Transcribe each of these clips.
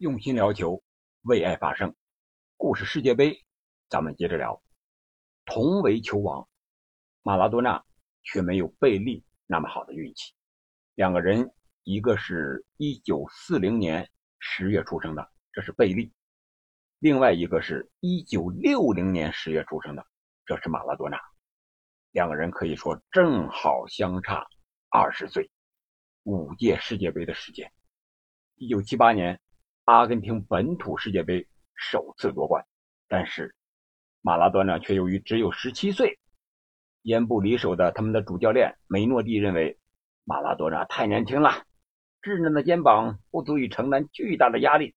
用心聊球，为爱发声。故事世界杯，咱们接着聊。同为球王，马拉多纳却没有贝利那么好的运气。两个人，一个是一九四零年十月出生的，这是贝利；另外一个是一九六零年十月出生的，这是马拉多纳。两个人可以说正好相差二十岁，五届世界杯的时间。一九七八年。阿根廷本土世界杯首次夺冠，但是马拉多纳却由于只有十七岁，烟不离手的他们的主教练梅诺蒂认为马拉多纳太年轻了，稚嫩的肩膀不足以承担巨大的压力，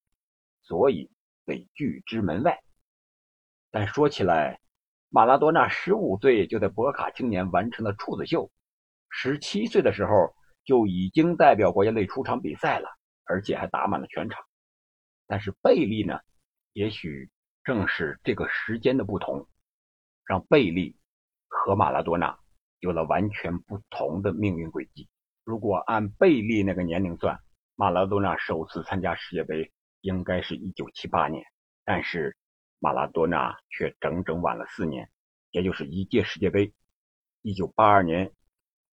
所以被拒之门外。但说起来，马拉多纳十五岁就在博卡青年完成了处子秀，十七岁的时候就已经代表国家队出场比赛了，而且还打满了全场。但是贝利呢？也许正是这个时间的不同，让贝利和马拉多纳有了完全不同的命运轨迹。如果按贝利那个年龄算，马拉多纳首次参加世界杯应该是一九七八年，但是马拉多纳却整整晚了四年，也就是一届世界杯。一九八二年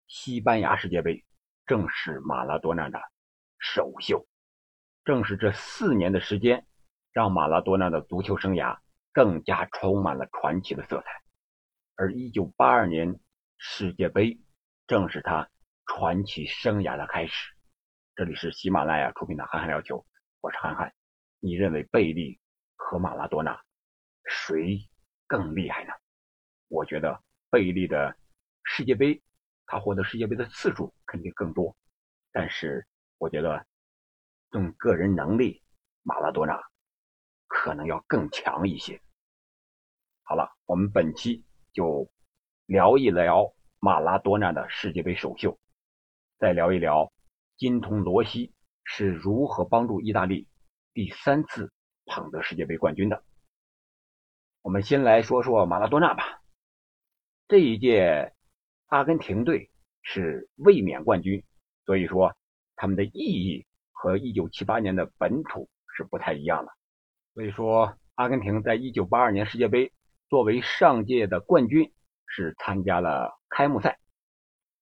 西班牙世界杯正是马拉多纳的首秀。正是这四年的时间，让马拉多纳的足球生涯更加充满了传奇的色彩。而1982年世界杯正是他传奇生涯的开始。这里是喜马拉雅出品的《憨憨聊球》，我是憨憨。你认为贝利和马拉多纳谁更厉害呢？我觉得贝利的世界杯，他获得世界杯的次数肯定更多，但是我觉得。用个人能力，马拉多纳可能要更强一些。好了，我们本期就聊一聊马拉多纳的世界杯首秀，再聊一聊金童罗西是如何帮助意大利第三次捧得世界杯冠军的。我们先来说说马拉多纳吧。这一届阿根廷队是卫冕冠军，所以说他们的意义。和一九七八年的本土是不太一样的，所以说阿根廷在一九八二年世界杯作为上届的冠军是参加了开幕赛，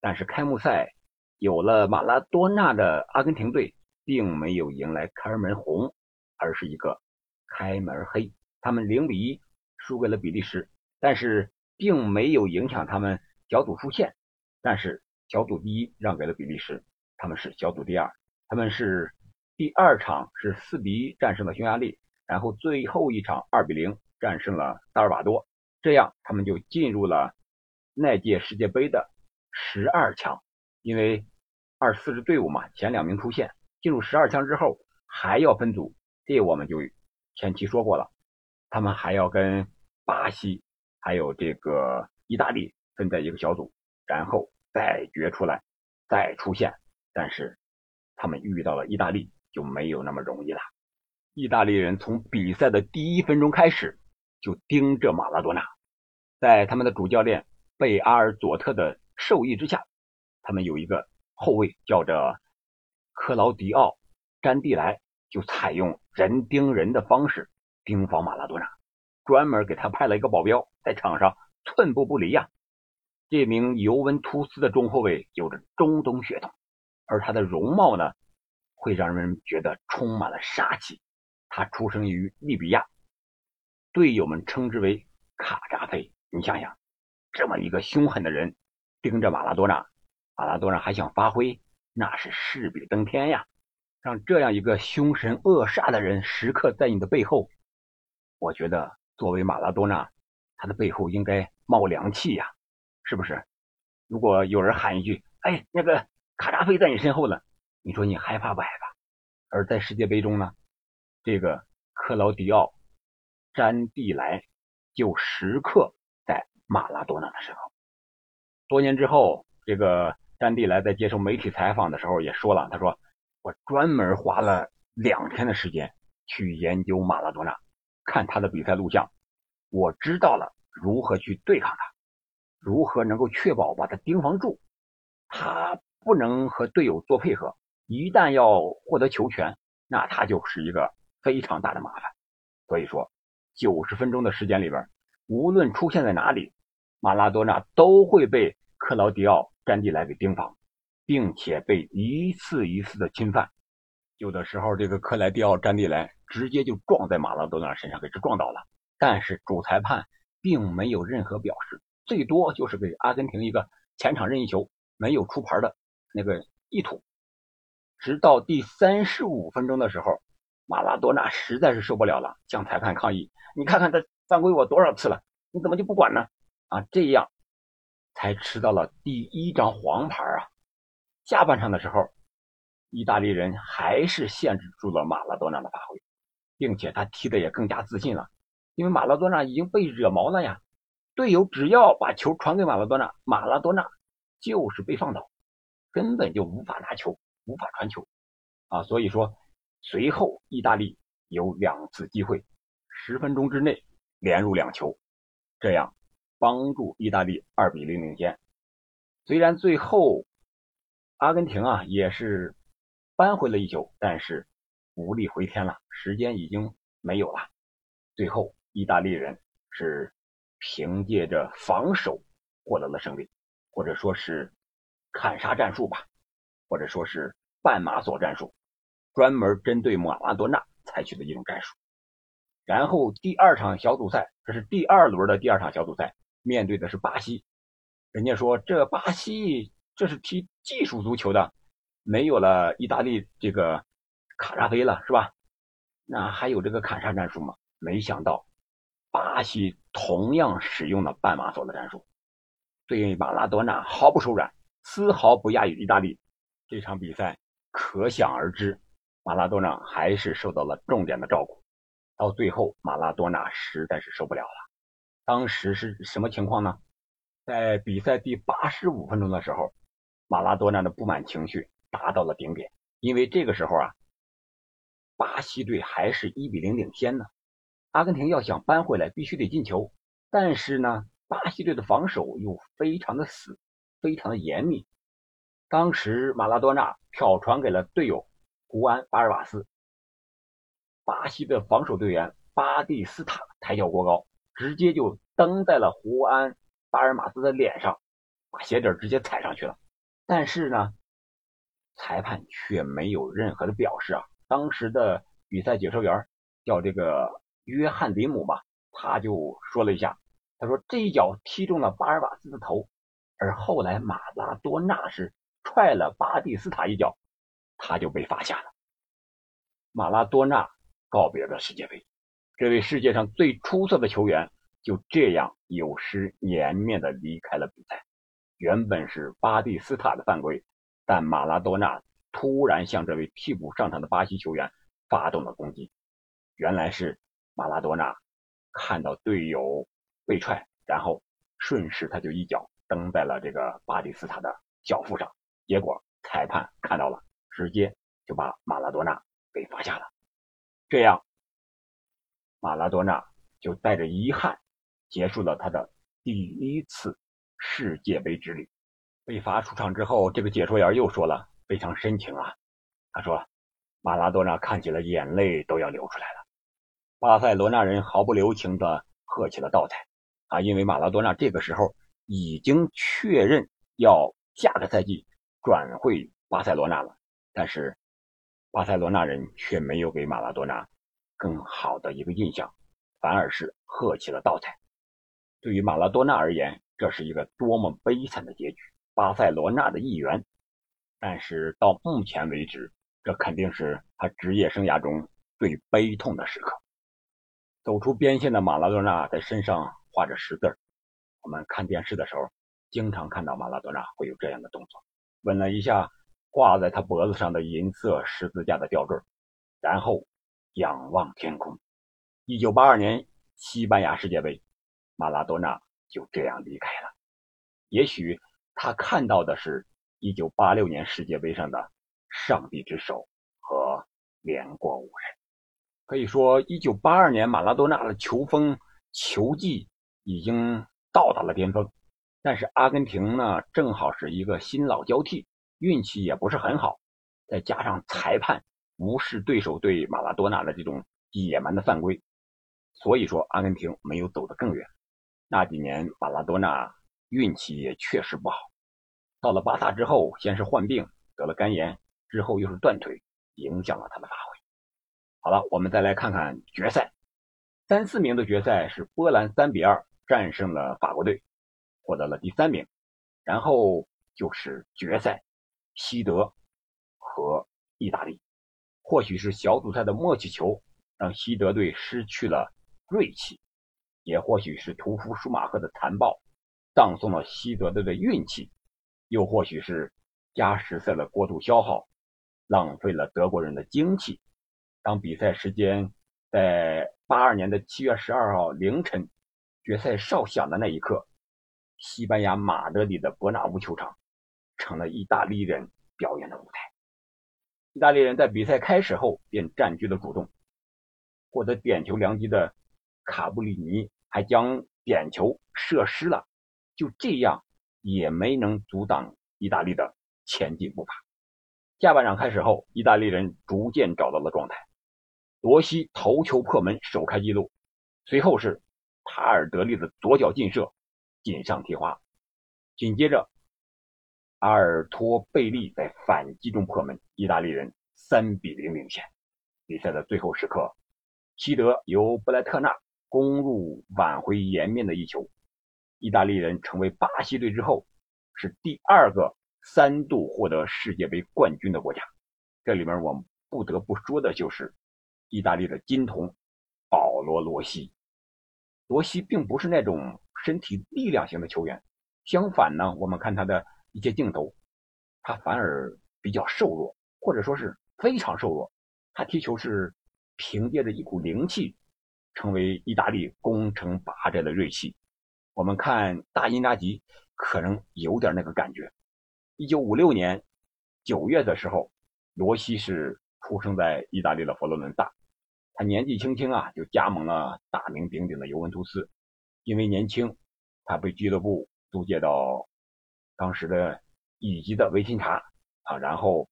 但是开幕赛有了马拉多纳的阿根廷队并没有迎来开门红，而是一个开门黑，他们零比一输给了比利时，但是并没有影响他们小组出线，但是小组第一让给了比利时，他们是小组第二。他们是第二场是四比一战胜了匈牙利，然后最后一场二比零战胜了萨尔瓦多，这样他们就进入了那届世界杯的十二强。因为二十四支队伍嘛，前两名出线，进入十二强之后还要分组，这我们就前期说过了，他们还要跟巴西还有这个意大利分在一个小组，然后再决出来，再出线，但是。他们遇到了意大利就没有那么容易了。意大利人从比赛的第一分钟开始就盯着马拉多纳，在他们的主教练贝阿尔佐特的授意之下，他们有一个后卫叫着克劳迪奥·詹蒂莱，就采用人盯人的方式盯防马拉多纳，专门给他派了一个保镖，在场上寸步不离呀。这名尤文图斯的中后卫有着中东血统。而他的容貌呢，会让人觉得充满了杀气。他出生于利比亚，队友们称之为卡扎菲。你想想，这么一个凶狠的人盯着马拉多纳，马拉多纳还想发挥，那是势比登天呀！让这样一个凶神恶煞的人时刻在你的背后，我觉得作为马拉多纳，他的背后应该冒凉气呀，是不是？如果有人喊一句：“哎，那个。”卡扎菲在你身后呢，你说你害怕不害怕？而在世界杯中呢，这个克劳迪奥·詹蒂莱就时刻在马拉多纳的身后。多年之后，这个詹蒂莱在接受媒体采访的时候也说了，他说：“我专门花了两天的时间去研究马拉多纳，看他的比赛录像，我知道了如何去对抗他，如何能够确保把他盯防住。他。”不能和队友做配合，一旦要获得球权，那他就是一个非常大的麻烦。所以说，九十分钟的时间里边，无论出现在哪里，马拉多纳都会被克劳迪奥·詹蒂莱给盯防，并且被一次一次的侵犯。有的时候，这个克莱迪奥·詹蒂莱直接就撞在马拉多纳身上，给这撞倒了。但是主裁判并没有任何表示，最多就是给阿根廷一个前场任意球，没有出牌的那个意图。直到第三十五分钟的时候。马拉多纳实在是受不了了，向裁判抗议：“你看看他犯规我多少次了，你怎么就不管呢？”啊，这样才吃到了第一张黄牌啊！下半场的时候，意大利人还是限制住了马拉多纳的发挥，并且他踢的也更加自信了，因为马拉多纳已经被惹毛了呀。队友只要把球传给马拉多纳，马拉多纳就是被放倒，根本就无法拿球，无法传球啊！所以说。随后，意大利有两次机会，十分钟之内连入两球，这样帮助意大利二比零领先。虽然最后阿根廷啊也是扳回了一球，但是无力回天了，时间已经没有了。最后，意大利人是凭借着防守获得了胜利，或者说是砍杀战术吧，或者说是半马索战术。专门针对马拉多纳采取的一种战术，然后第二场小组赛，这是第二轮的第二场小组赛，面对的是巴西。人家说这巴西这是踢技术足球的，没有了意大利这个卡扎菲了，是吧？那还有这个砍杀战术吗？没想到巴西同样使用了半马索的战术，对马拉多纳毫不手软，丝毫不亚于意大利。这场比赛可想而知。马拉多纳还是受到了重点的照顾，到最后马拉多纳实在是受不了了。当时是什么情况呢？在比赛第八十五分钟的时候，马拉多纳的不满情绪达到了顶点，因为这个时候啊，巴西队还是一比零领先呢。阿根廷要想扳回来，必须得进球，但是呢，巴西队的防守又非常的死，非常的严密。当时马拉多纳挑传给了队友。胡安·巴尔瓦斯，巴西的防守队员巴蒂斯塔抬脚过高，直接就蹬在了胡安·巴尔马斯的脸上，把鞋底直接踩上去了。但是呢，裁判却没有任何的表示啊。当时的比赛解说员叫这个约翰·迪姆吧，他就说了一下，他说这一脚踢中了巴尔瓦斯的头，而后来马拉多纳是踹了巴蒂斯塔一脚。他就被罚下了。马拉多纳告别了世界杯，这位世界上最出色的球员就这样有失颜面的离开了比赛。原本是巴蒂斯塔的犯规，但马拉多纳突然向这位替补上场的巴西球员发动了攻击。原来是马拉多纳看到队友被踹，然后顺势他就一脚蹬在了这个巴蒂斯塔的脚腹上，结果裁判看到了。直接就把马拉多纳给罚下了，这样马拉多纳就带着遗憾结束了他的第一次世界杯之旅。被罚出场之后，这个解说员又说了，非常深情啊，他说：“马拉多纳看起来眼泪都要流出来了。”巴塞罗那人毫不留情的喝起了倒彩啊，因为马拉多纳这个时候已经确认要下个赛季转会巴塞罗那了。但是，巴塞罗那人却没有给马拉多纳更好的一个印象，反而是喝起了倒彩。对于马拉多纳而言，这是一个多么悲惨的结局！巴塞罗那的一员，但是到目前为止，这肯定是他职业生涯中最悲痛的时刻。走出边线的马拉多纳在身上画着十字我们看电视的时候，经常看到马拉多纳会有这样的动作，吻了一下。挂在他脖子上的银色十字架的吊坠，然后仰望天空。一九八二年西班牙世界杯，马拉多纳就这样离开了。也许他看到的是一九八六年世界杯上的上帝之手和连过五人。可以说，一九八二年马拉多纳的球风、球技已经到达了巅峰。但是阿根廷呢，正好是一个新老交替。运气也不是很好，再加上裁判无视对手对马拉多纳的这种野蛮的犯规，所以说阿根廷没有走得更远。那几年马拉多纳运气也确实不好，到了巴萨之后，先是患病得了肝炎，之后又是断腿，影响了他的发挥。好了，我们再来看看决赛，三四名的决赛是波兰三比二战胜了法国队，获得了第三名，然后就是决赛，西德和意大利。或许是小组赛的默契球让西德队失去了锐气，也或许是屠夫舒马赫的残暴葬送了西德队的运气，又或许是加时赛的过度消耗浪费了德国人的精气。当比赛时间在八二年的七月十二号凌晨决赛哨响的那一刻，西班牙马德里的伯纳乌球场成了意大利人表演的舞台。意大利人在比赛开始后便占据了主动，获得点球良机的卡布里尼还将点球射失了，就这样也没能阻挡意大利的前进步伐。下半场开始后，意大利人逐渐找到了状态，罗西头球破门首开纪录，随后是塔尔德利的左脚劲射锦上添花，紧接着。阿尔托贝利在反击中破门，意大利人三比零领先。比赛的最后时刻，西德由布莱特纳攻入挽回颜面的一球，意大利人成为巴西队之后是第二个三度获得世界杯冠军的国家。这里面我们不得不说的就是意大利的金童保罗·罗西。罗西并不是那种身体力量型的球员，相反呢，我们看他的。一些镜头，他反而比较瘦弱，或者说是非常瘦弱。他踢球是凭借着一股灵气，成为意大利攻城拔寨的锐气。我们看大因扎吉，可能有点那个感觉。一九五六年九月的时候，罗西是出生在意大利的佛罗伦萨。他年纪轻轻啊，就加盟了大名鼎鼎的尤文图斯。因为年轻，他被俱乐部租借到。当时的乙级的维新察啊，然后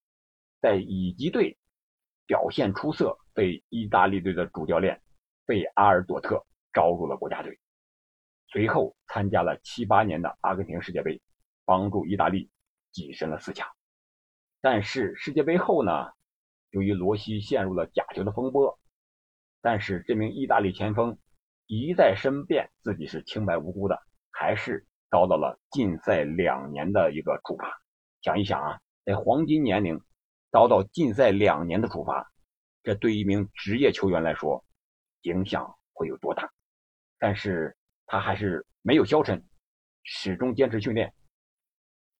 在乙级队表现出色，被意大利队的主教练贝阿尔朵特招入了国家队。随后参加了七八年的阿根廷世界杯，帮助意大利跻身了四强。但是世界杯后呢，由于罗西陷入了假球的风波，但是这名意大利前锋一再申辩自己是清白无辜的，还是。遭到了禁赛两年的一个处罚。想一想啊，在黄金年龄遭到禁赛两年的处罚，这对一名职业球员来说影响会有多大？但是他还是没有消沉，始终坚持训练。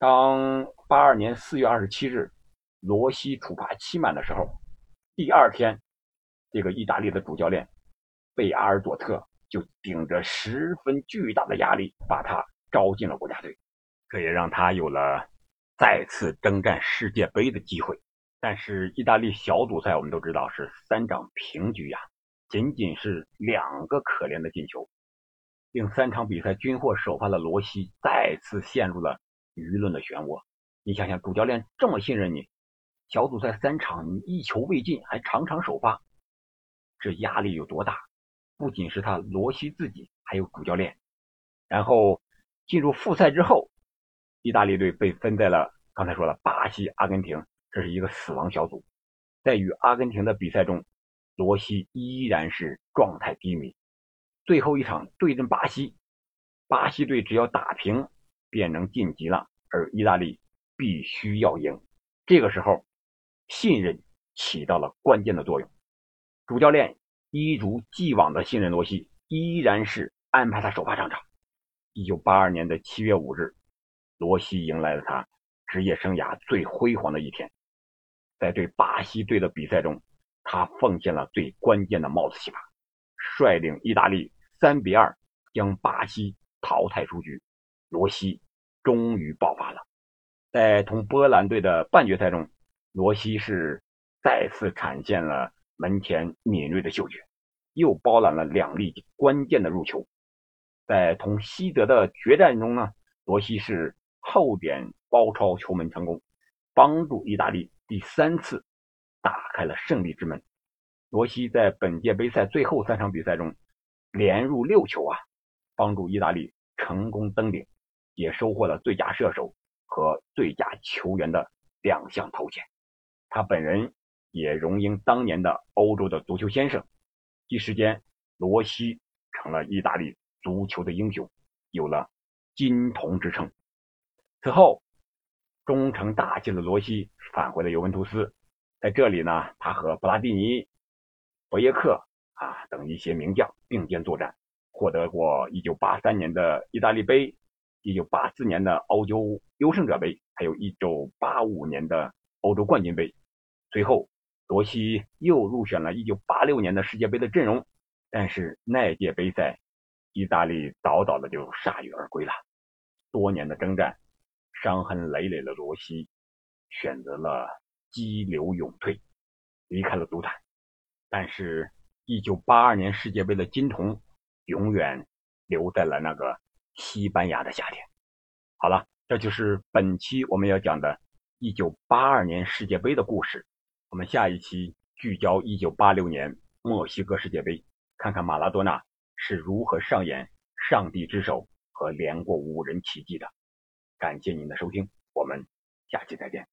当八二年四月二十七日罗西处罚期满的时候，第二天，这个意大利的主教练贝阿尔佐特就顶着十分巨大的压力把他。招进了国家队，这也让他有了再次征战世界杯的机会。但是意大利小组赛我们都知道是三场平局呀，仅仅是两个可怜的进球，令三场比赛均获首发的罗西再次陷入了舆论的漩涡。你想想，主教练这么信任你，小组赛三场你一球未进，还场场首发，这压力有多大？不仅是他罗西自己，还有主教练，然后。进入复赛之后，意大利队被分在了刚才说了巴西、阿根廷，这是一个死亡小组。在与阿根廷的比赛中，罗西依然是状态低迷。最后一场对阵巴西，巴西队只要打平便能晋级了，而意大利必须要赢。这个时候，信任起到了关键的作用。主教练一如既往的信任罗西，依然是安排他首发上场。一九八二年的七月五日，罗西迎来了他职业生涯最辉煌的一天。在对巴西队的比赛中，他奉献了最关键的帽子戏法，率领意大利三比二将巴西淘汰出局。罗西终于爆发了。在同波兰队的半决赛中，罗西是再次展现了门前敏锐的嗅觉，又包揽了两粒关键的入球。在同西德的决战中呢，罗西是后点包抄球门成功，帮助意大利第三次打开了胜利之门。罗西在本届杯赛最后三场比赛中连入六球啊，帮助意大利成功登顶，也收获了最佳射手和最佳球员的两项头衔。他本人也荣膺当年的欧洲的足球先生。一时间，罗西成了意大利足球的英雄，有了“金童”之称。此后，终成大器的罗西返回了尤文图斯，在这里呢，他和布拉蒂尼、博耶克啊等一些名将并肩作战，获得过1983年的意大利杯、1984年的欧洲优胜者杯，还有一985年的欧洲冠军杯。随后。罗西又入选了1986年的世界杯的阵容，但是那届杯赛，意大利早早的就铩羽而归了。多年的征战，伤痕累累的罗西选择了激流勇退，离开了足坛。但是，1982年世界杯的金童永远留在了那个西班牙的夏天。好了，这就是本期我们要讲的1982年世界杯的故事。我们下一期聚焦一九八六年墨西哥世界杯，看看马拉多纳是如何上演上帝之手和连过五人奇迹的。感谢您的收听，我们下期再见。